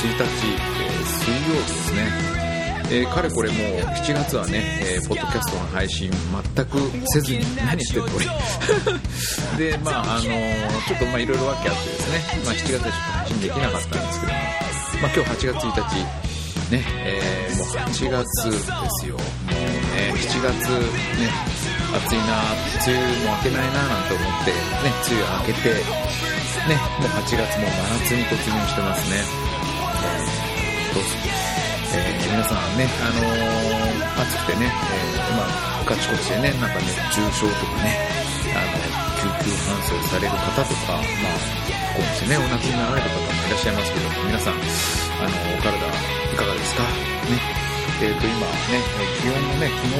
1日、え、水曜日ですね。えー、かれこれもう7月はね、えー、ポッドキャストの配信全くせずに何してってこれ。でまああのー、ちょっとまあいろいろ訳あってですね、まあ、7月でちょっと配信できなかったんですけども、まあ、今日8月1日ね、え、もう8月ですよ。もうね7月ね暑いな梅雨も明けないななんて思ってね梅雨明けてねもう8月も真夏に突入してますね、えー、皆さんね、あのー、暑くてね、えー、まあ、ガチコチでね、なんか熱中症とかね、あの、救急搬送される方とか、まあ、こうしてね、お亡くなりになられる方もいらっしゃいますけど、皆さん、あの、お体いかがですか？ね。えっ、ー、と、今ね、気温もね、昨日、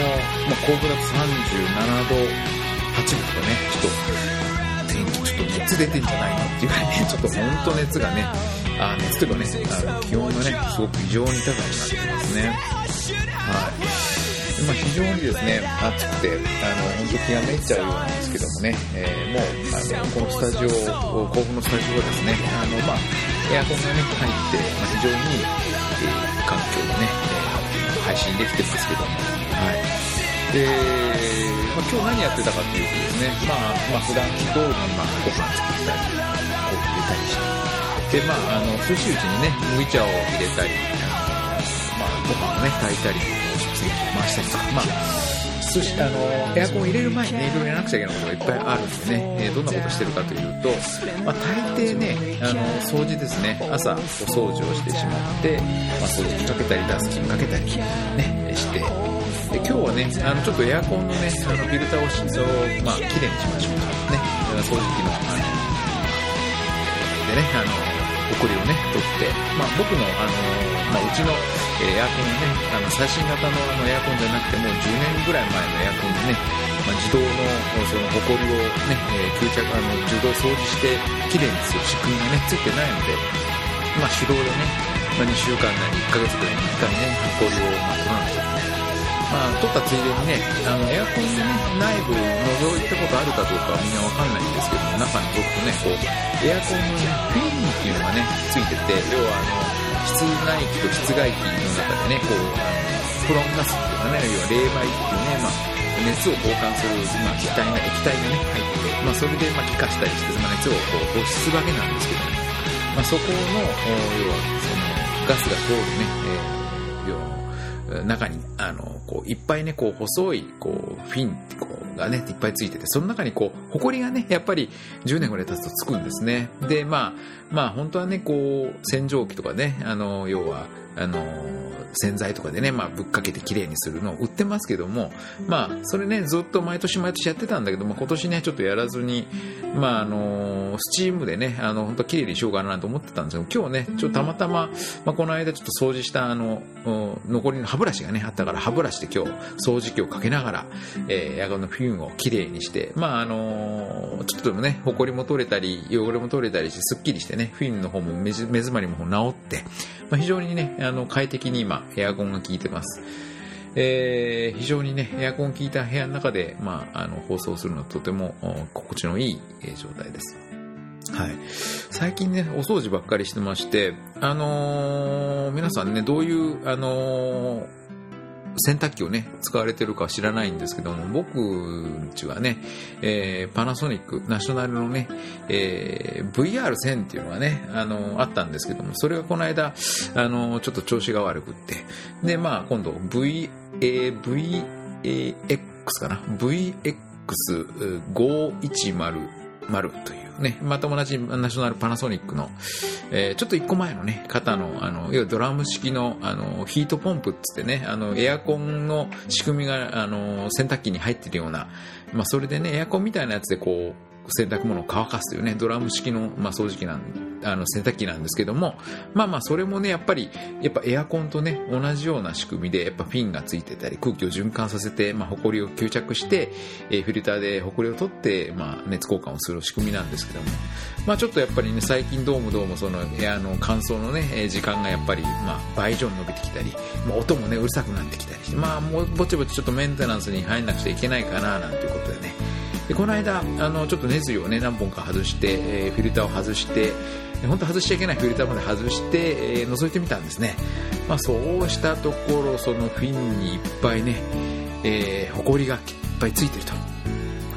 まあ、甲府だと37度8分とかね、ちょっと、天気ちょっと熱出てんじゃないのっていうぐらいね、ちょっと本当熱がね、あ熱というかね、あの気温がね、すごく異常に高くなってますね。はい。まあ、非常にですね、暑くて、あの、本当気がめっちゃうようなんですけどもね、えー、もう、あの、このスタジオ、甲府のスタジオはですね、あの、まあ、エアコンがね、入って、まあ、非常にいい、えー、環境でね、えー、配信できてますけども、はい。で、まあ、今日何やってたかっていうとですね、まあ、まあ、普段通りに、まあ、ご飯作ったり、コーヒー入れたりして、で、まあ、あの、寿司打ちにね、麦茶を入れたり、まあ、ご飯をね、炊いたり、食洗機回したりとか、まあ、寿司、あの、エアコン入れる前にね、いろいろやらなくちゃいけないことがいっぱいあるんでね、えー、どんなことしてるかというと、まあ、大抵ね、あの、掃除ですね、朝、お掃除をしてしまって、まあ、掃除機かけたり、ダスキンかけたり、ね、して、で今日はね、あの、ちょっとエアコンのね、あの、フィルターをし、まあ、綺麗にしましょうか。ね、掃除機の、あの、でね、あの、送りをね、取って、まあ、僕の、あのまあ、うちの、えエアコンね、あの最新型のあのエアコンじゃなくてもう10年ぐらい前のエアコンでね、まあ、自動のその埃をね、えー、吸着、あの自動掃除してきれいにする仕組みがね、ついてないので、まあ、手動でね、まあ、2週間なり1ヶ月ぐらいに1回ね、埃をまあ取らなくちゃまあ、撮ったついでにね、あの、エアコンでね、内部覗いたことあるかどうかはみんなわかんないんですけども、中に僕とね、こう、エアコンのね、フィンっていうのがね、ついてて、要はあの、室内機と室外機の中でね、こう、あの、フロンガスっていうかね、要は冷媒っていうね、まあ、熱を交換する、まあ、気体が、液体がね、入ってて、まあ、それで、まあ、気化したりして、まあ、熱をこう、放出するわけなんですけども、まあ、そこの、要は、その、ガスが通るね、えー中に、あの、こう、いっぱいね、こう、細い、こう、フィン、こう、がね、いっぱいついてて、その中にこう、埃がね、やっぱり10年ぐらい経つとつくんですね。で、まあ、まあ、本当はね、こう、洗浄機とかね、あの、要は、あの、洗剤とかでね、まあ、ぶっかけて綺麗にするのを売ってますけども、まあ、それね、ずっと毎年毎年やってたんだけども、今年ね、ちょっとやらずに、まあ、あの、スチームでね、あの、本当綺麗にしようかなと思ってたんですけど、今日ね、ちょっとたまたま、まあ、この間ちょっと掃除した、あの、残りの歯ブラシがね、あったから、歯ブラシで今日、掃除機をかけながら、えー、エアコンのフィンを綺麗にして、まあ、あの、ちょっとでもね、埃も取れたり、汚れも取れたりして、すっきりしてね、フィンの方も目詰まりも治って、まあ、非常にね、あの、快適に今、エアコンが効いてます。えー、非常にね、エアコン効いた部屋の中で、まあ、あの、放送するのはとても心地のいい状態です。はい。最近ね、お掃除ばっかりしてまして、あのー、皆さんね、どういう、あのー洗濯機をね、使われてるかは知らないんですけども、僕んちはね、えー、パナソニック、ナショナルのね、えー、VR1000 っていうのがね、あの、あったんですけども、それがこの間、あの、ちょっと調子が悪くって、で、まあ、今度、V、えー、VX かな ?VX510 というね、また同じナショナルパナソニックの、えー、ちょっと一個前のね、方の、あの、要はドラム式の、あの、ヒートポンプっつってね、あの、エアコンの仕組みが、あの、洗濯機に入ってるような、まあ、それでね、エアコンみたいなやつでこう、洗濯物を乾かすというね、ドラム式の、まあ、掃除機なん、あの、洗濯機なんですけども、まあまあ、それもね、やっぱり、やっぱエアコンとね、同じような仕組みで、やっぱフィンがついてたり、空気を循環させて、まあ、埃を吸着して、えー、フィルターで埃を取って、まあ、熱交換をする仕組みなんですけども、まあ、ちょっとやっぱりね、最近どうもどうもその、エアの乾燥のね、時間がやっぱり、まあ、倍以上に伸びてきたり、まあ、音もね、うるさくなってきたりして、まあ、もう、ぼちぼちちょっとメンテナンスに入んなくちゃいけないかな、なんていうことでね、でこの間あのちょっとネズリをね何本か外して、え、フィルターを外して本当外しちゃいけないフィルターまで外して、えー、覗いてみたんですね、まあ、そうしたところそのフィンにいっぱいね、えー、ホコリがいっぱいついてると、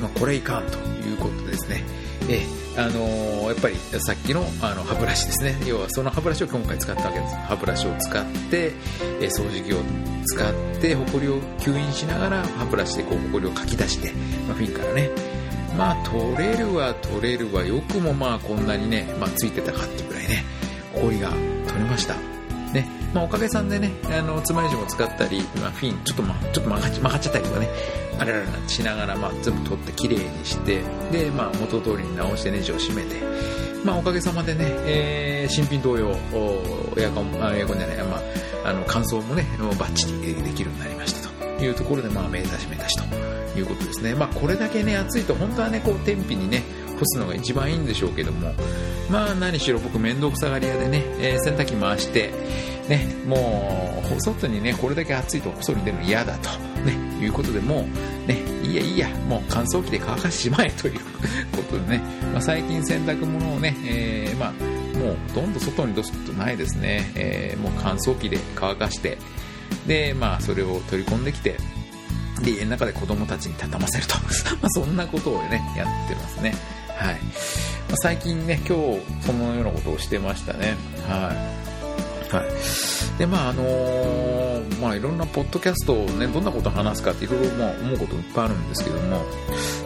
ま、これいかんということですね、えーあのー、やっぱりさっきのあの歯ブラシですね。要はその歯ブラシを今回使ったわけです。歯ブラシを使って、え、掃除機を使ってホコリを吸引しながら歯ブラシでこうホコリをかき出して、まあ、フィンからね。まあ取れるは取れるはよくもまあこんなにね、まあ、ついてたかっていうぐらいねホコリが取れました。まあ、おかげさんでね、あの、つまようじも使ったり、まあ、フィン、ちょっとまあ、ちょっと曲がっちゃったりとかね、あれららしながら、まあ、全部取ってきれいにして、で、まあ、元通りに直してネジを締めて、まあ、おかげさまでね、えー、新品同様、エアコン、エアコンじゃない、まあ、あの、乾燥もね、バッチリできるようになりましたというところで、まあ、目指し目指しということですね。まあ、これだけね、暑いと、本当はね、こう、天日にね、干すのが一番いいんでしょうけども、まあ、何しろ僕、面倒くさがり屋でね、えー、洗濯機回して、ね、もう、外にね、これだけ暑いと外に出るの嫌だと、ね、いうことでもう、ね、いいやいいや、もう乾燥機で乾かしてしまえということでね、まあ、最近洗濯物をね、えー、まあ、もうほとんど外に出すことないですね、えー、もう乾燥機で乾かして、で、まあ、それを取り込んできて、で、家の中で子供たちに畳ませると。まあ、そんなことをね、やってますね。はい。まあ、最近ね、今日、そのようなことをしてましたね。はい。はい。で、まあ、あのー、まあ、いろんなポッドキャストをね、どんなことを話すかっていろいろ、ま、思うこといっぱいあるんですけども、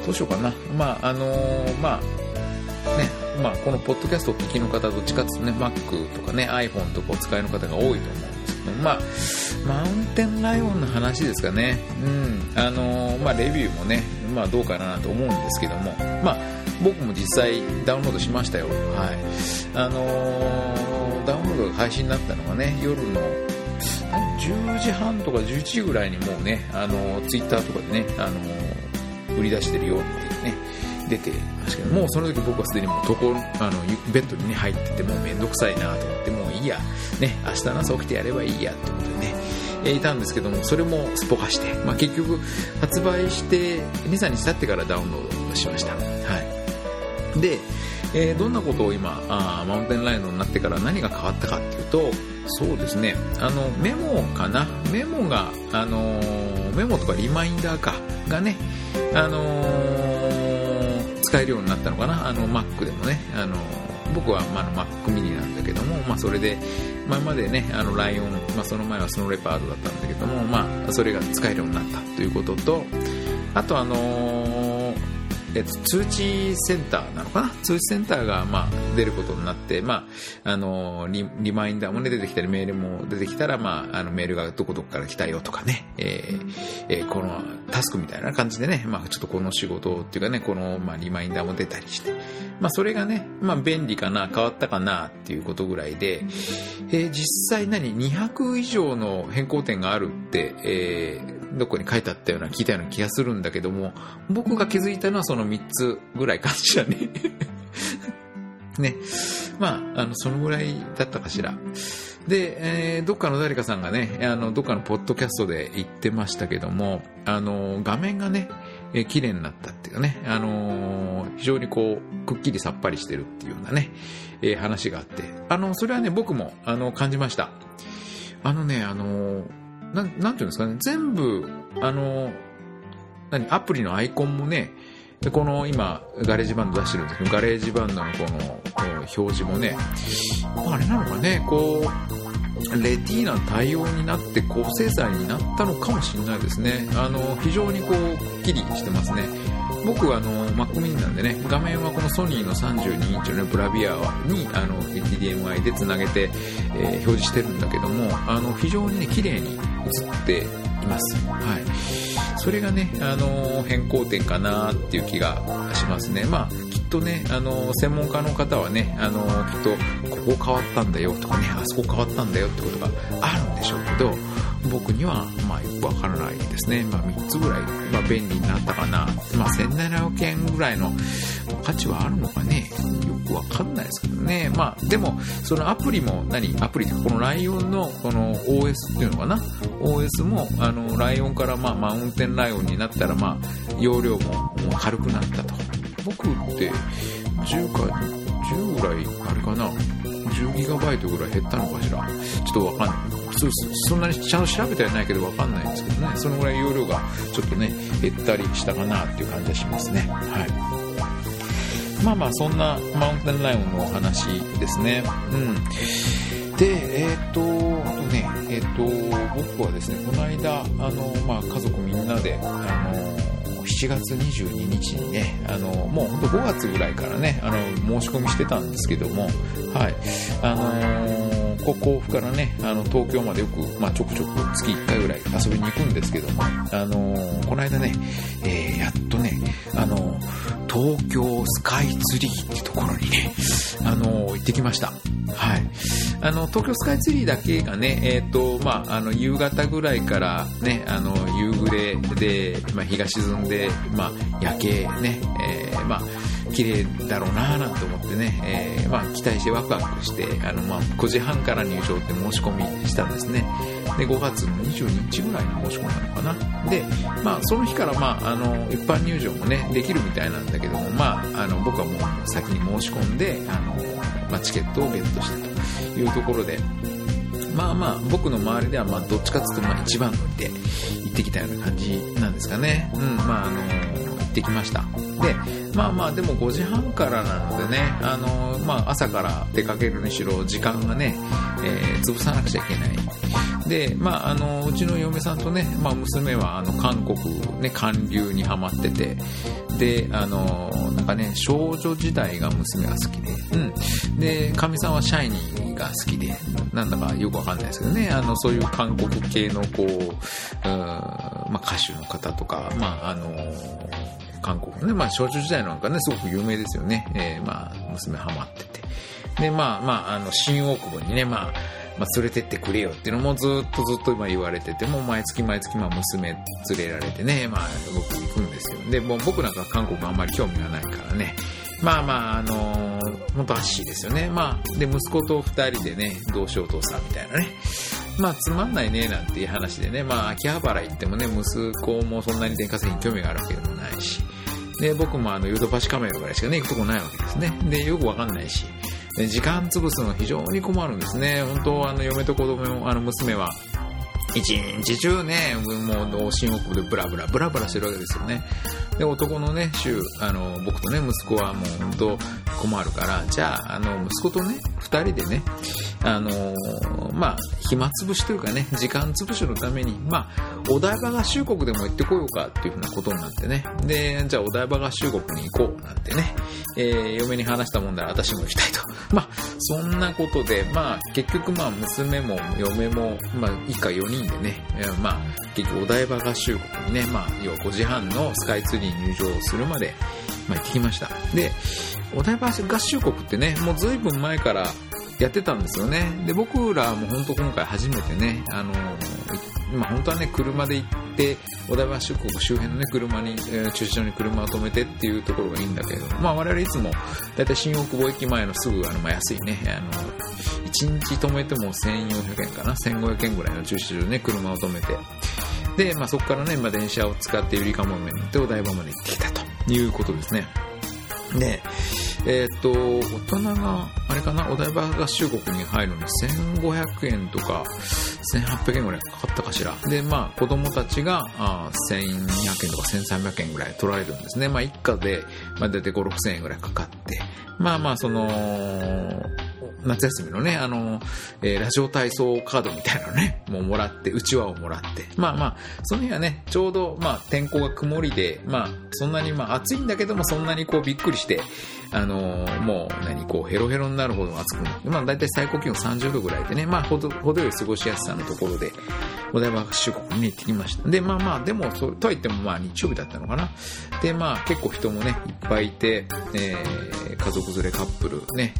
どうしようかな。まあ、あのー、まあ、ね、まあ、このポッドキャストを聞きの方、どっちかっていうとね、Mac とかね、iPhone とかお使いの方が多いと思うんですけど、まあ、マウンテンライオンの話ですかね。うん。あのー、まあ、レビューもね、まあ、どうかなと思うんですけども、まあ、僕も実際ダウンロードしましたよ。はい。あのー配信になったのがね、夜の10時半とか11時ぐらいにもうね、あの、ツイッターとかでね、あの、売り出してるよっていうね、出てましたけど、もうその時僕はすでにもう床、あの、ベッドにね、入ってて、もうめんどくさいなと思って、もういいや、ね、明日の朝起きてやればいいやってことでね、えいたんですけども、それもすっぽかして、まあ、結局、発売して2、3日経ってからダウンロードしました。はい。で、えー、どんなことを今あマウンテンライノになってから何が変わったかっていうとそうですね。あのメモかな。メモが、あのー、メモとかリマインダーか。がね、あのー、使えるようになったのかな。あの Mac でもね、あの僕は、まあ、Mac mini なんだけども、まあ、それで前までねあのライオン、まあ、その前はスノーレパードだったんだけども、まあ、それが使えるようになったということとあとあのえっと、通知センターなのかな？通知センターが、まあ、出ることになって、まあ、あのリ、リマインダーもね、出てきたり、メールも出てきたら、まあ、あの、メールがどこどこから来たよとかね、えー、えー、このタスクみたいな感じでね、まあ、ちょっとこの仕事っていうかね、この、まあ、リマインダーも出たりして、まあ、それがね、まあ、便利かな、変わったかなっていうことぐらいで、えー、実際何、200以上の変更点があるって、えー、どこに書いてあったような聞いたような気がするんだけども、僕が気づいたのはその3つぐらいかしらね。ね。まあ、あの、そのぐらいだったかしら。で、えー、どっかの誰かさんがね、あの、どっかのポッドキャストで言ってましたけども、あの、画面がね、えー、綺麗になったっていうね、あのー、非常にこう、くっきりさっぱりしてるっていうようなね、えー、話があって、あの、それはね、僕も、あの、感じました。あのね、あのーななんていうんですかね、全部、あの、何、アプリのアイコンもね、でこの今、 GarageBand 出してるんですけど、 GarageBand のこのこの表示もね、あれなのかね、こう、 Retina 対応になって高精細になったのかもしれないですね。あの、非常にこう、くっきりしてますね。僕はあの Mac mini なんでね、画面はこのソニーの32インチのね、ブラビアにあの HDMI で繋げて、えー、表示してるんだけども、あの、非常にね、綺麗に映っています。はい。それがね、あの、変更点かなっていう気がしますね。まあ、きっとね、あの、専門家の方はね、あの、きっと、ここ変わったんだよとかね、あそこ変わったんだよってことがあるんでしょうけど、僕には、まあ、よくわからないですね。まあ、3つぐらい、まあ、便利になったかな。まあ、1700円ぐらいの価値はあるのかね。よくわかんないですけどね。まあ、でも、そのアプリも何、アプリってこのライオンの、この OS っていうのかな？OS も、あの、ライオンから、まあ、マウンテンライオンになったら、まあ、容量も軽くなったと。僕って10か、10ぐらい、あれかな、10ギガバイトぐらい減ったのかしら？ちょっとわかんない。そそんなにちゃんと調べてはないけどわかんないんですけどね。そのぐらい容量がちょっとね、減ったりしたかなっていう感じがしますね。はい。まあまあ、そんなマウンテンライオンのお話ですね。うん。で、えっ、ー、と、あとね、えっ、ー、と、僕はですね、この間、あの、まあ、家族みんなで、あの、7月22日にね、あの、もうほんと5月ぐらいからね、あの、申し込みしてたんですけども、はい、あのー、ここ甲府からね、あの、東京までよく、まあ、ちょくちょく月1回ぐらい遊びに行くんですけども、あのー、この間ね、えー、やっとね、あの東京スカイツリーってところにね、あの行ってきました。はい。あの、東京スカイツリーだけがね、えっ、と、まあ、あの、夕方ぐらいからね、あの、夕暮れで、まあ、日が沈んで、まあ、夜景ね、えー、まあ、綺麗だろうななんて思ってね、えー、まあ、期待してワクワクして、あの、まあ、5時半から入場って申し込みしたんですね。で、5月の22日ぐらいに申し込んだのかな。で、まあ、その日から、まあ、あの、一般入場もね、できるみたいなんだけども、まあ、あの、僕はもう先に申し込んで、あの、まあ、チケットをゲットしたというところで、まあまあ、僕の周りでは、まあ、どっちかっつうと、まあ、一番乗りで行ってきたような感じなんですかね。うん、まあ、あの、ってきました。で、まあまあ、でも5時半からなのでね、あの、まあ、朝から出かけるにしろ、時間がね、えー、潰さなくちゃいけない。で、まあ、あの、うちの嫁さんとね、まあ、娘は、あの、韓国、ね、韓流にハマってて、で、あの、なんかね、少女時代が娘が好きで、うん。で、かみさんはシャイニーが好きで、なんだかよくわかんないですけどね、あの、そういう韓国系の、こう、うまあ、歌手の方とか、まあ、あの、韓国のね、まあ、少女時代なんかね、すごく有名ですよね。えー、まあ、娘ハマってて。で、まあ、まあ、あの、新大久保にね、まあ、まあ、連れてってくれよっていうのもずっとずっと今言われてて、もう毎月毎月まあ娘連れられてね、まあ僕行くんですよ。で、もう僕なんか韓国あんまり興味がないからね、まあまあ、あのー、本当アッシーですよね。まあ、で、息子と二人でね、どうしようお父さみたいなね。まあ、つまんないね、なんていう話でね、まあ、秋葉原行ってもね、息子もそんなに電化製品興味があるわけでもないし、で、僕もあの、ヨドバシカメラぐらいしかね、行くとこないわけですね。で、よくわかんないし、で時間潰すの非常に困るんですね。本当、あの、嫁と子供、あの、娘は、一日中ね、もう、新大久保でブラブラ、ブラブラしてるわけですよね。で、男のね、週、あの、僕とね、息子はもう本当困るから、じゃあ、あの、息子とね、二人でね、あのまあ、暇つぶしというかね、時間つぶしのために、まあ、お台場合衆国でも行ってこようかっていうふうなことになってね。で、じゃあお台場合衆国に行こうなんてね、えー、嫁に話したもんだら私も行きたいと。まあ、そんなことで、まあ、結局まあ、娘も嫁も、まあ、以下4人でね、まあ、結局お台場合衆国にね、まあ、要は5時半のスカイツリーに入場するまで、まあ、行ってきました。で、お台場合衆国ってね、もう随分前からやってたんですよね。で、僕らも本当今回初めてね、あの、今本当はね、車で行って、小田原出国周辺のね、車に、えー、駐車場に車を止めてっていうところがいいんだけれども、まあ我々いつも、だいたい新大久保駅前のすぐ、あの、まあ、安いね、あの、1日止めても1400円かな、1500円ぐらいの駐車場ね、車を止めて、で、まあそこからね、まあ電車を使ってゆりかもめに乗ってお台場まで行ってきたということですね。で、えっ、と、大人が、れかな、お台場合衆国に入るのに1500円とか、1800円ぐらいかかったかしら。で、まあ、子供たちが、あ1200円とか1300円ぐらい取られるんですね。まあ、一家で、まあ、大体5、6000円ぐらいかかって。まあまあ、その、夏休みのね、あの、えー、ラジオ体操カードみたいなのね、もうもらって、うちわをもらって。まあまあ、その日はね、ちょうど、まあ、天候が曇りで、まあ、そんなに、まあ、暑いんだけども、そんなにこう、びっくりして、あのー、もう、何、こう、ヘロヘロになるほど暑くなって、まあ、だいたい最高気温30度ぐらいでね、まあ、ほど、ほどよい過ごしやすさのところで、お台場出国に行ってきました。で、まあまあ、でも、そとは言っても、まあ、日曜日だったのかな。で、まあ、結構人もね、いっぱいいて、えー、家族連れカップルね、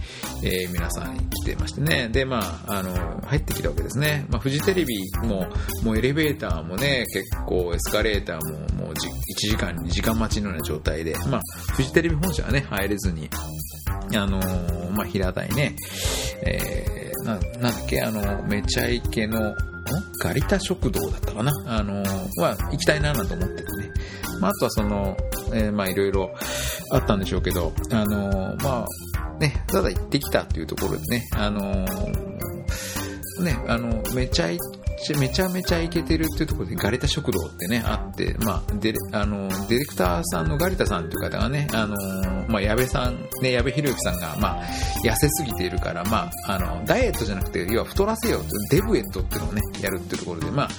えー、皆さん来てましてね。で、まあ、あの、入ってきたわけですね。まあ、フジテレビも、もうエレベーターもね、結構エスカレーターも、もう1時間、2時間待ちのような状態で、まあ、フジテレビ本社はね、入れずに、あのー、まあ、平台ね、えー、な、なんだっけ、あの、めちゃイケの、ガリタ食堂だったかな？あのー、は、行きたいななんて思っててね。まあ、あとはその、えー、まあいろいろあったんでしょうけど、あのー、まあ、ね、ただ行ってきたっていうところでね、あのー、ね、あの、めちゃイめちゃめちゃイケてるっていうところでガリタ食堂ってね、あって、まあ、デあの、ディレクターさんのガリタさんっていう方がね、あの、まあ、矢部さん、ね、矢部博之さんが、まあ、痩せすぎているから、まあ、あの、ダイエットじゃなくて、要は太らせようデブエットっていうのをね、やるっていうところで、まあ、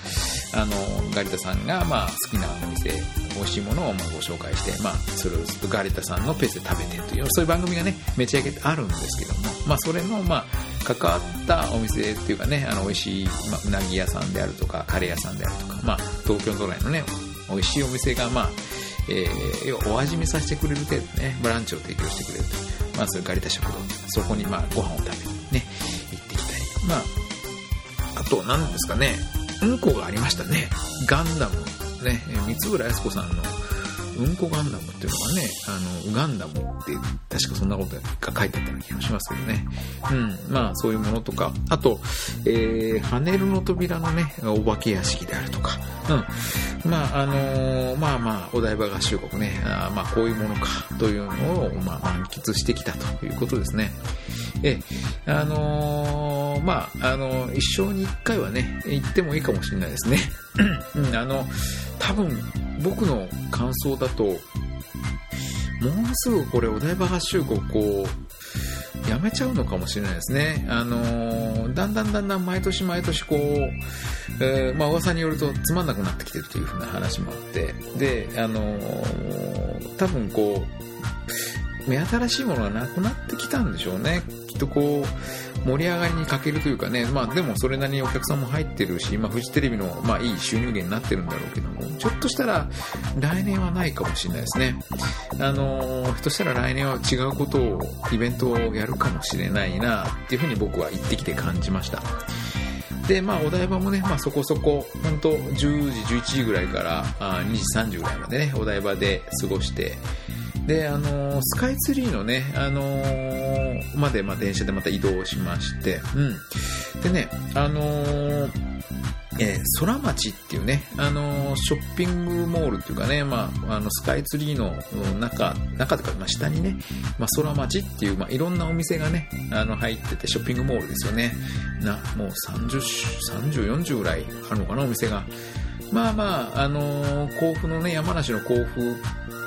あの、ガリタさんが、まあ、好きなお店、美味しいものをまあご紹介して、まあ、それをガリタさんのペースで食べてという、そういう番組がね、めちゃイケあるんですけども、まあ、それの、まあ、関わったお店っていうかね、あの、美味しい、まあ、うなぎ屋さんであるとか、カレー屋さんであるとか、まあ、東京都内のね、美味しいお店が、まあ、えー、要はお味見させてくれる程度ね、ブランチを提供してくれると。まあ、それガリタ食堂。そこに、まあ、ご飯を食べにね、行ってきたり。まあ、あと、何ですかね、うんこがありましたね。ガンダム。ね、三浦靖子さんのうんこガンダムっていうのがね、あの、ウガンダムって確かそんなことが書いてあったような気がしますけどね。うん、まあそういうものとか、あと、えー、ハネルの扉のね、お化け屋敷であるとか、うん、まああのー、まあまあ、お台場合衆国ね、あまあこういうものか。というのを、まあ満喫してきたということですね。え、あのー、まあ、あの一生に一回はね、行ってもいいかもしれないですね。うん、あの、多分、僕の感想だと、もうすぐこれお台場発集国こう、やめちゃうのかもしれないですね。あのー、だんだんだんだん毎年毎年こう、えー、まあ噂によるとつまんなくなってきてるというふうな話もあって、で、あのー、多分こう、目新しいものがなくなってきたんでしょうね。きっとこう、盛り上がりに欠けるというかね、まあでもそれなりにお客さんも入ってるし、まあフジテレビのまあいい収入源になってるんだろうけども、ちょっとしたら来年はないかもしれないですね。あのー、ひとしたら来年は違うことを、イベントをやるかもしれないなっていうふうに僕は行ってきて感じました。で、まあ、お台場もね、まあ、そこそこ、本当10時、11時ぐらいから、あ2時、3時ぐらいまでね、お台場で過ごして、で、あのー、スカイツリーのね、あのー、まで、まあ、電車でまた移動しまして、うん。でね、あのー、えー、空町っていうね、あのー、ショッピングモールっていうかね、まあ、あの、スカイツリーの中、中とか、まあ、下にね、まあ、空町っていう、まあ、いろんなお店がね、あの、入ってて、ショッピングモールですよね。な、もう30、30、40ぐらいあるのかな、お店が。まあまあ、あのー、甲府のね、山梨の甲府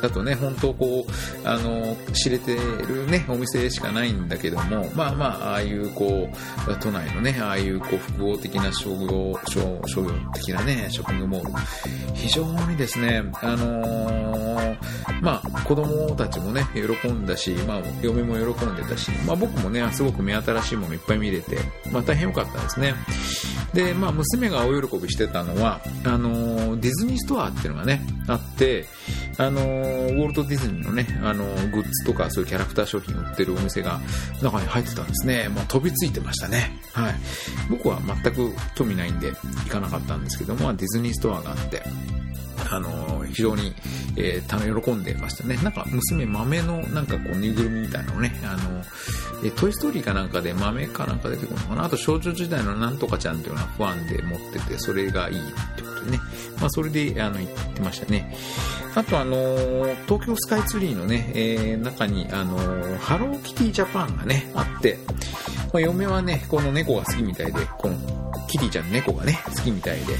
だとね、本当こう、あの、知れてるね、お店しかないんだけども、まあまあ、ああいうこう、都内のね、ああいうこう、複合的な商業、商商業的なね、ショッピングモール、非常にですね、あのー、まあ、子供たちもね、喜んだし、まあ、嫁も喜んでたし、まあ僕もね、すごく目新しいものいっぱい見れて、まあ大変良かったですね。で、まあ娘が大喜びしてたのは、あの、ディズニーストアっていうのがね、あって、あの、ウォルト・ディズニーのね、あの、グッズとかそういうキャラクター商品売ってるお店が中に入ってたんですね。もう飛びついてましたね。はい。僕は全く興味ないんで行かなかったんですけども、ディズニーストアがあって、あの、非常に、えー、喜んでましたね。なんか、娘豆の、なんかこう、ぬいぐるみみたいなのね、あの、えー、トイストーリーかなんかで豆かなんか出てくるのかな。あと、少女時代のなんとかちゃんっていうのはファンで持ってて、それがいいってことでね。まあ、それで、あの、言ってましたね。あと、あの東京スカイツリーのね、えー、中に、あのハローキティジャパンがね、あって、まあ、嫁はね、この猫が好きみたいで、このキティちゃんの猫がね、好きみたいで、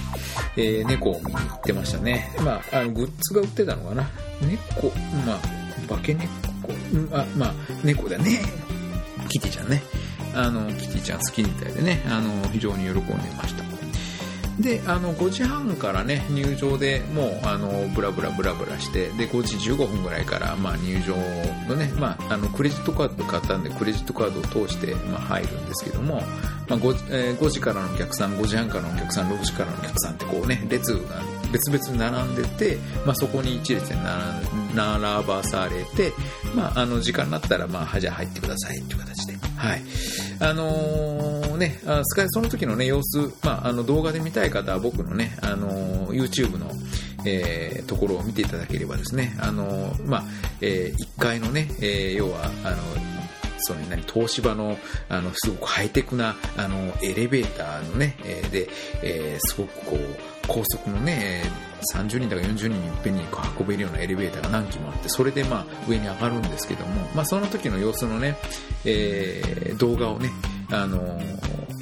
えー、猫を見に行ってましたね。まあ、あの、グッズが売ってたのかな。猫、まあ、化け猫、あまあ、猫だね。キティちゃんね。あの、キティちゃん好きみたいでね、あの、非常に喜んでました。で、あの、5時半からね、入場でもう、あの、ブラブラブラブラして、で、5時15分ぐらいから、まあ、入場のね、まあ、あの、クレジットカード買ったんで、クレジットカードを通して、まあ、入るんですけども、まあ 5, えー、5時からのお客さん、5時半からのお客さん、6時からのお客さんってこうね、列が別々に並んでて、まあ、そこに一列で並ばされて、まあ、あの、時間になったら、まあ、じゃあ入ってくださいっていう形で。はい。あのー、ね、スカイ、その時のね、様子、まあ、あの、動画で見たい方は僕のね、あのー、YouTube の、えー、ところを見ていただければですね、あの、まあ、えー、1階のね、えー、要は、あの、その何、東芝の、あの、すごくハイテクな、あの、エレベーターのね、えー、で、えー、すごくこう、高速のね30人とか40人いっぺんに運べるようなエレベーターが何機もあってそれでまあ上に上がるんですけども、まあ、その時の様子のね、えー、動画をねあの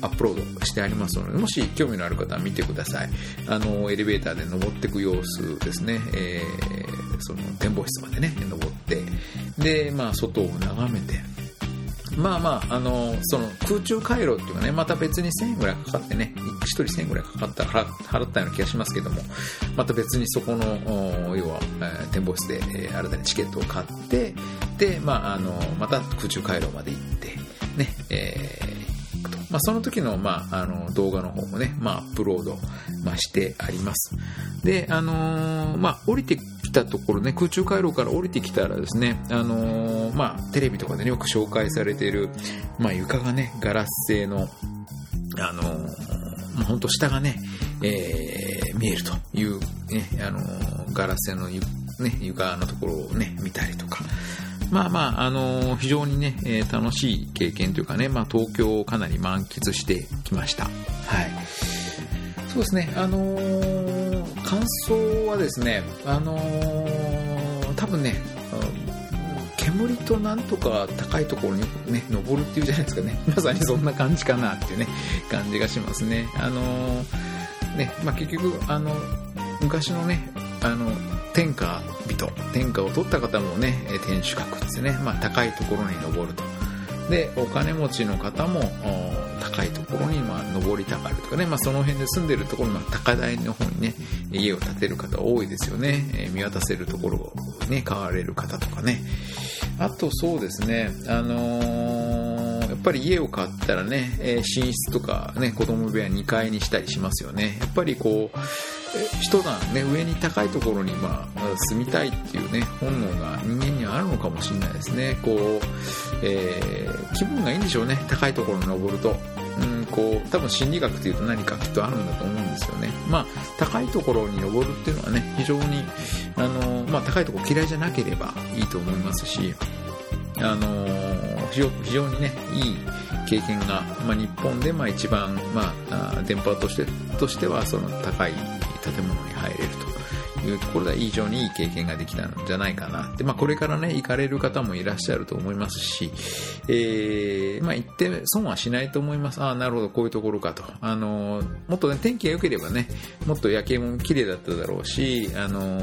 アップロードしてありますのでもし興味のある方は見てください。あのエレベーターで登っていく様子ですね、えー、その展望室までね登って。で、まあ、外を眺めて。まあまあ、あのその空中回路っていうかね、また別に1000円ぐらいかかってね、1人1000円ぐらいかかった払払ったような気がしますけども、また別にそこの、要は、え、展望室で、え、新たにチケットを買って、で、まあ、あのまた空中回路まで行って、ね、えーまあ、その時の,、まあ、あの動画の方もね、まあ、アップロード、まあ、してあります。で、あのー、まあ、降りてきたところね、空中回廊から降りてきたらですね、あのー、まあ、テレビとかでね、よく紹介されている、まあ、床がね、ガラス製の、あのー、まあ、本当下がね、えー、見えるという、ね、あのガラス製の、ね、床のところをね、見たりとか、まあまあ、あのー、非常にね、えー、楽しい経験というかね、まあ東京をかなり満喫してきました。はい。そうですね、あのー、感想はですね、あの、多分ね、煙となんとか高いところにね、登るっていうじゃないですかね。まさにそんな感じかなっていうね、感じがしますね。あの、ね、まあ結局、あの、昔のね、あの、天下人、天下を取った方もね、天守閣ですね。まあ、高いところに登ると。で、お金持ちの方も高いところにま登りたがるとかね、まあ、その辺で住んでるところの高台の方にね、家を建てる方多いですよね。え、見渡せるところをね、買われる方とかね。あとそうですね、あのー、やっぱり家を買ったらね、寝室とかね、子供部屋2階にしたりしますよね。やっぱりこう、一段ね、上に高いところに、まあ、住みたいっていうね、本能が人間にはあるのかもしれないですね。こう、えー、気分がいいんでしょうね、高いところに登ると。うん、こう、多分心理学っていうと何かきっとあるんだと思うんですよね。まあ、高いところに登るっていうのはね、非常に、あの、まあ、高いところ嫌いじゃなければいいと思いますし、あの非常にね、いい経験が、まあ、日本でまあ一番、まあ、電波としてとしてはその高い建物に入れるというところでは非常にいい経験ができたんじゃないかなで、まあ、これからね、行かれる方もいらっしゃると思いますし、えー、まあ、行って損はしないと思います。ああ、なるほど、こういうところかと。あの、もっとね、天気が良ければね、もっと夜景も綺麗だっただろうし、あの、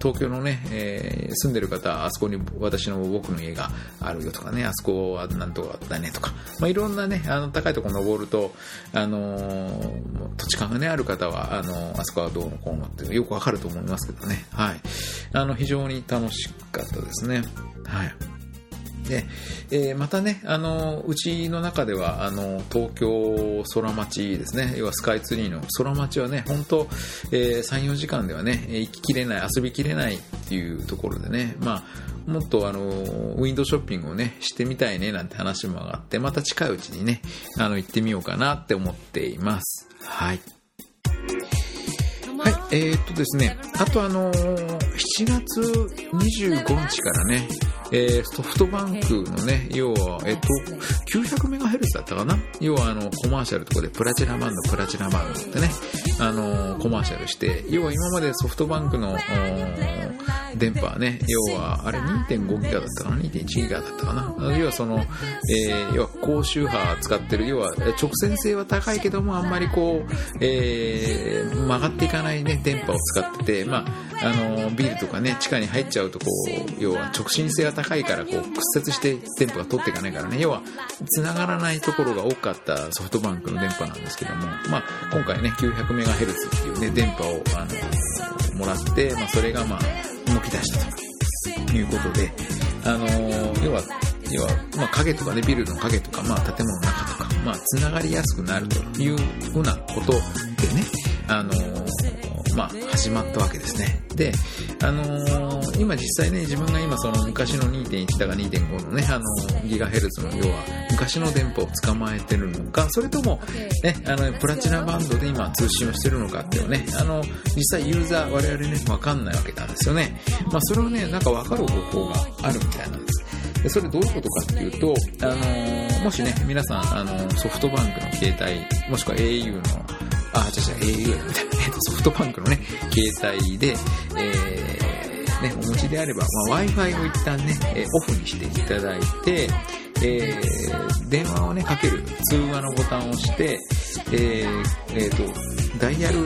東京のね、えー、住んでる方、あそこに私の僕の家があるよとかね、あそこはなんとかだねとか、まあ、いろんなね、あの、高いところ登ると、あのー、土地勘がね、ある方は、あのー、あそこはどうのこうのってよくわかると思いますけどね、はい。あの、非常に楽しかったですね。はい。で、えー、またね、あの、うちの中では、あの、東京空町ですね、要はスカイツリーの空町はね、本当、えー、3、4時間ではね、行ききれない、遊びきれないっていうところでね、まあ、もっとあの、ウィンドショッピングをね、してみたいね、なんて話も上がって、また近いうちにね、あの、行ってみようかなって思っています。はい。はい、えー、っとですね、あとあのー、7月25日からね、えー、ソフトバンクのね、要は、えっと、900MHz だったかな？要はあの、コマーシャルとかでプラチナバンド、プラチナバンドってね、あの、コマーシャルして、要は今までソフトバンクの、電波ね、要は、あれ2.5ギガだったかな ?2.1 ギガだったかな？要はその、えー、要は高周波使ってる、要は直線性は高いけども、あんまりこう、えー、曲がっていかないね、電波を使ってて、まあ、あの、ビルとかね、地下に入っちゃうと、こう、要は直進性は高いから、こう、屈折して電波が取っていかないからね、要は、繋がらないところが多かったソフトバンクの電波なんですけども、まあ、今回ね、900MHz っていうね、電波を、あの、もらって、まあ、それがまあ、動き出したと。いうことで、あの要は、要は、まあ、影とかね、ビルの影とか、まあ、建物の中とか、まあ、繋がりやすくなるというふうなことでね、あのまあ、始まったわけですね。で、あのー、今実際ね、自分が今その昔の2.1だか2.5のね、あのー、ギガヘルツの要は昔の電波を捕まえてるのか、それとも、ね、あの、プラチナバンドで今通信をしてるのかっていうのね、あの、実際ユーザー我々ね、わかんないわけなんですよね。まあ、それをね、なんかわかる方法があるみたいなんです。でそれどういうことかっていうと、あのー、もしね、皆さん、あのソフトバンクの携帯、もしくは au のあ、じゃあ au みたいな、えっと、ソフトバンクのね、携帯で、えー、ね、お持ちであれば、まあ、Wi-Fi を一旦ね、え、オフにしていただいて、えー、電話をね、かける通話のボタンを押して、えー、えー、と、ダイヤル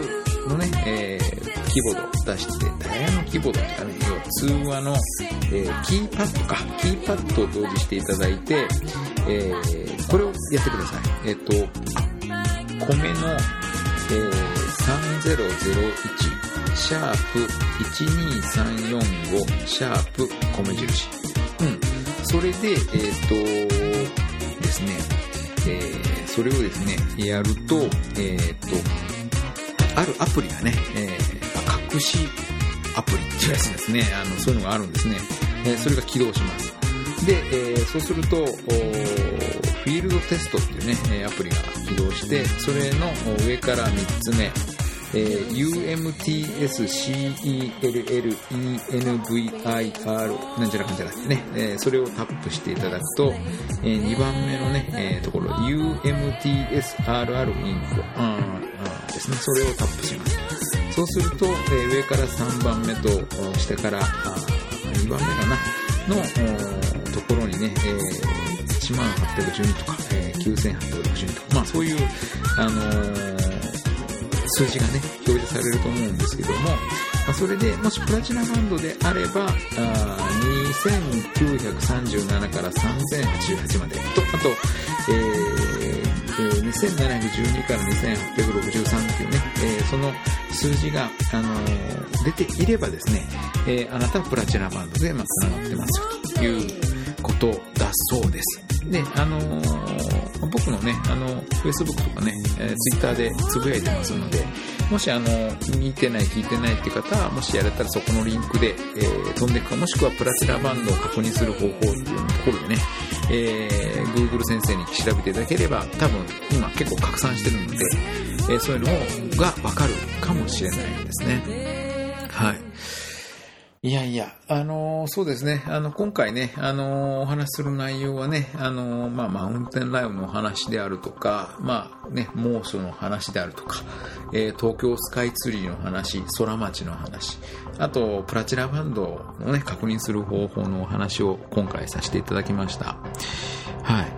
のね、えー、キーボードを出して、ダイヤルのキーボードってあるんですよ。通話の、えー、キーパッドか、キーパッドを同時していただいて、えー、これをやってください。えっ、ー、と、米の、えー、3001、シャープ12345、シャープ米印。うん。それで、えっ、ー、とですね、えー、それをですね、やると、えっ、ー、と、あるアプリがね、えー、隠しアプリっていうやつですね、あの、そういうのがあるんですね。え、それが起動します。で、え、そうすると、フィールドテストっていうね、アプリが起動して、それの上から3つ目、えー、UMTSCELLENVIR なんじゃなくんじゃなくてね、えー、それをタップしていただくと、えー、2番目のね、えー、ところ UMTSRR インフォですね、それをタップします。そうすると、えー、上から3番目と下から2番目かな、のところにね、えー、1812とか、9862と、まあそういう、あのー数字がね、表示されると思うんですけども、まあ、それで、もしプラチナバンドであれば、あ2937から3088までと、あと、えー、2712から2863っていうね、えー、その数字が、あのー、出ていればですね、えー、あなたはプラチナバンドで、まあ、繋がってますよということだそうです。で、あのー、僕のね、あの、Facebook とかね、えー、Twitter でつぶやいてますので、もしあの、見てない、聞いてないって方は、もしやれたらそこのリンクで、えー、飛んでいくか、もしくはプラチナバンドを確認する方法っていうところでね、えー、Google 先生に調べていただければ、多分今結構拡散してるので、えー、そういうのがわかるかもしれないですね。はい。いやいや、あのー、そうですね。あの、今回ね、あのー、お話しする内容はね、あのー、まあ、マウンテンライブの話であるとか、まあ、ね、猛暑の話であるとか、え東京スカイツリーの話、空町の話、あと、プラチナバンドのね、確認する方法のお話を今回させていただきました。はい。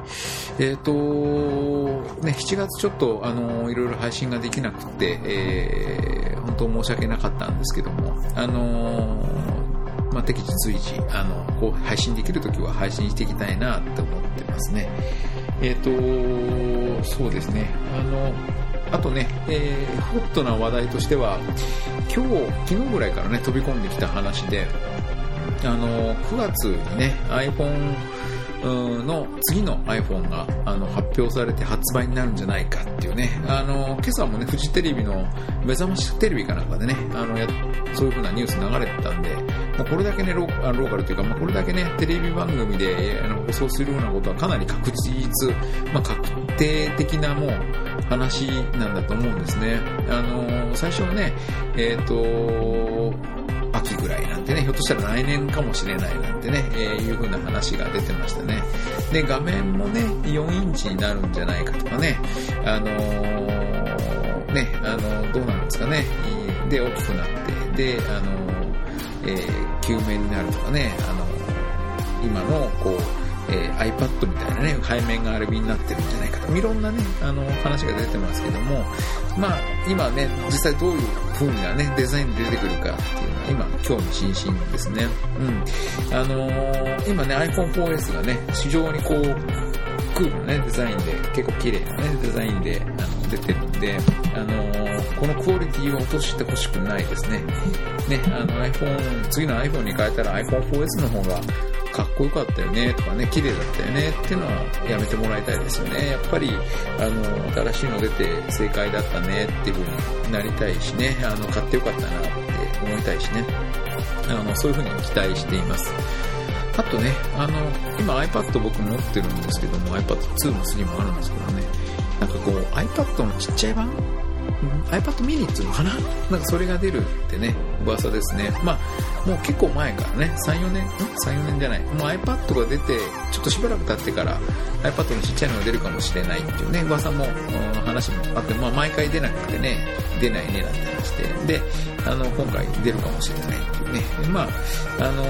えっ、と、ね、7月ちょっと、あの、いろいろ配信ができなくて、えー、本当申し訳なかったんですけども、あの適時随時、あの、こう配信できるときは配信していきたいなって思ってますね。えっ、ー、と、そうですね。あの、あとね、えー、ホットな話題としては、今日、昨日ぐらいからね、飛び込んできた話で、あの、9月にね、iPhone の次の iPhone があの発表されて発売になるんじゃないかっていうね、あの今朝もね、フジテレビの目覚ましテレビかなんかでね、あのやそういう風なニュース流れてたんで、まあ、これだけねロ、ローカルというか、まあ、これだけね、テレビ番組で放送するようなことはかなり確実、まあ、確定的なもう話なんだと思うんですね。あの最初はね、えっ、ー、と、秋ぐらいなんてね、ひょっとしたら来年かもしれないなんてね、えー、いう風な話が出てましたね。で、画面もね、4インチになるんじゃないかとかね、あのー、ね、あのー、どうなんですかね、で、大きくなって、で、あの、えー、救命になるとかね、あの今の、こう、えー、iPad みたいなね、背面がアルビになってるんじゃないかと、いろんなね、あの、話が出てますけども、まあ、今ね、実際どういう風なね、デザインで出てくるかっていうのは、今、興味津々ですね。うん。あのー、今ね、iPhone4S がね、非常にこう、クールなね、デザインで、結構綺麗なね、デザインで、あの、出てるんで、あのー、このクオリティを落としてほしくないですね。ね、あの iPhone、次の iPhone に変えたら iPhone4S の方が、かっこよかったよねとかね、綺麗だったよねっていうのはやめてもらいたいですよね。やっぱり、あの、新しいの出て正解だったねっていう風になりたいしね、あの、買ってよかったなって思いたいしね。あの、そういう風に期待しています。あとね、あの、今 iPad 僕持ってるんですけども、iPad 2も3もあるんですけどね、なんかこう iPad のちっちゃい版 iPad mini っていうのかな？なんかそれが出るってね、噂ですね。まあ、もう結構前からね、3、4年、ん ?3、4年じゃない。もう iPad が出て、ちょっとしばらく経ってから iPad のちっちゃいのが出るかもしれないっていうね、噂も、話もあって、まあ毎回出なくてね、出ないねなんて話して、で、あの、今回出るかもしれないっていうね。まあ、あの、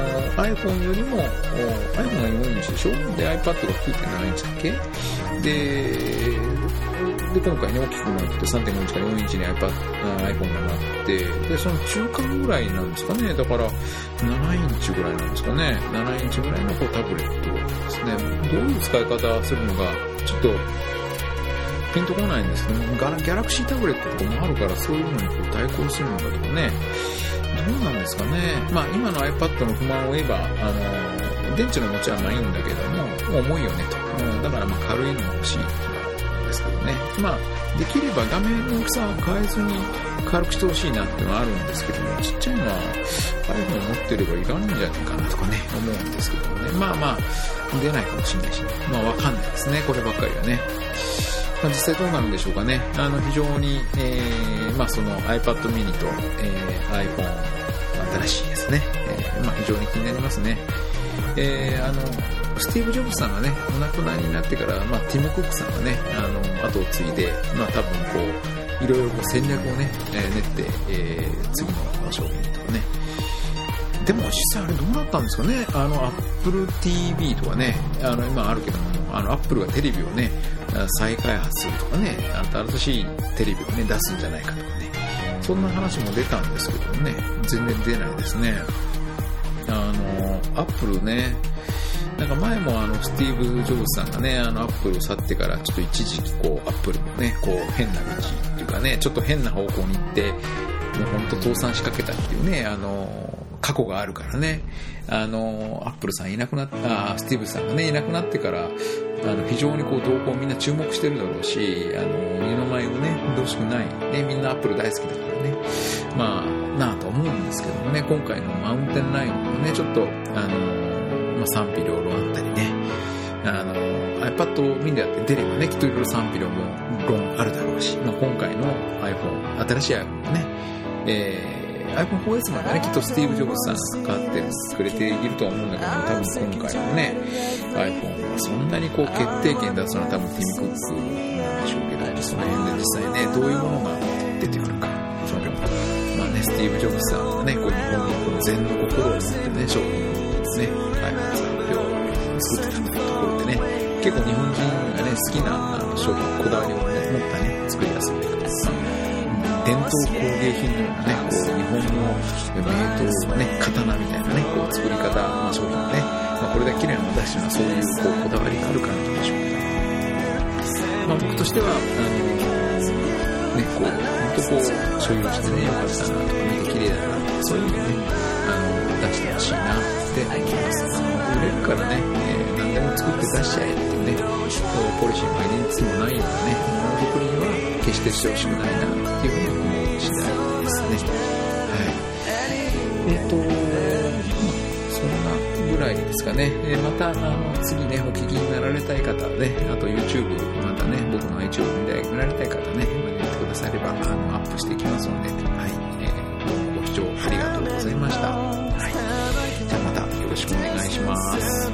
iPhone よりも、iPhone が4インチでしょ？で、iPad が9.7インチだっけ？で、で、今回ね、大きくなって3.5インチから4インチに iPad、iPhone がなって、で、その中間ぐらいなんですかね。だから、7インチぐらいなんですかね。7インチぐらいのこうタブレットですね。どういう使い方するのか、ちょっと、ピンとこないんですけど、ギャラクシータブレットとかもあるから、そういうのにこう対抗するのかとかね。どうなんですかね。まあ、今の iPad の不満を言えば、あの、電池の持ちはないんだけども、重いよねと。だからまあ軽いのが欲しい。ね。まあ、できれば画面の大きさは変えずに軽くしてほしいなってのはあるんですけども、ちっちゃいのは iPhone 持ってればいらないんじゃないかなとかね、思うんですけどもね。まあまあ、出ないかもしれないし、ね、まあわかんないですね、こればっかりはね。まあ、実際どうなるんでしょうかね。あの、非常に、えー、まあその iPad mini と、えー、iPhone 新しいですね。えー、まあ非常に気になりますね。えー、あの、スティーブ・ジョブズさんがね、お亡くなりになってから、まあ、ティム・クックさんがね、あの、後を継いで、まあ、多分こう、いろいろこう戦略をね、えー、練って、えー、次の商品とかね。でも実際あれどうなったんですかね？あの、Apple TV とかね、あの、今あるけども、あの、Apple がテレビをね、再開発するとかね、新しいテレビをね、出すんじゃないかとかね。そんな話も出たんですけどね、全然出ないですね。あの、Apple ね、なんか前もあの、スティーブ・ジョブズさんがね、あの、アップルを去ってから、ちょっと一時期こう、アップルもね、こう、変な道っていうかね、ちょっと変な方向に行って、もうほんと倒産しかけたっていうね、あの、過去があるからね、あの、アップルさんいなくなった、スティーブさんがね、いなくなってから、あの、非常にこう、動向みんな注目してるだろうし、あの、二の舞をね、したくない。ね、みんなアップル大好きだからね。まあ、なあと思うんですけどもね、今回のマウンテンラインね、ちょっと、あの、まあ、賛否両論あったりね、あの、iPad mini だって出ればね、きっといろいろ賛否両論あるだろうし、まあ、今回の iPhone、新しい iPhone もね、えー、iPhone4S までね、きっとスティーブ・ジョブズさんが関わってくれているとは思うんだけど、多分今回のね、iPhone はそんなにこう決定権出すのは多分ティム・クックなんでしょうけど、その辺で実際ね、どういうものが出てくるか、そのまあね、スティーブ・ジョブズさんがね、こう日本にこの禅の心を持ってね、商品ですね、開発発表を作ってたというところでね、結構日本人がね、好きなあの商品、こだわりを、ね、持ったね、作りやすいというか、まあ、伝統工芸品のようなね、こう、日本の名刀、ね、刀みたいなね、こう、作り方、まあ、商品がね、まあ、これだけ綺麗なもの出してるのは、そういう、こう、こだわりがあるからなんでしょうか。まあ、僕としては、あの、ね、こう、本当こう、所有してね、よかったなとか、見て綺麗だなそういうのをね、あの、出してほしいなっています。売れるからね、えー、何でも作って出しちゃえっていうね、ポリシーもアイデンティティもないようなね、ものづくりには決してしてほしくないなっていうふうに思う次第ですね。はい。えっ、ー、と、そんなぐらいですかね。えー、また、あの、次ね、お聞きになられたい方はね、あと YouTube、またね、僕の YouTube 見たい見られたい方ね、だされば、あの、アップしていきますので、はい。えー、ご視聴ありがとうございました。はい。じゃあまたよろしくお願いします。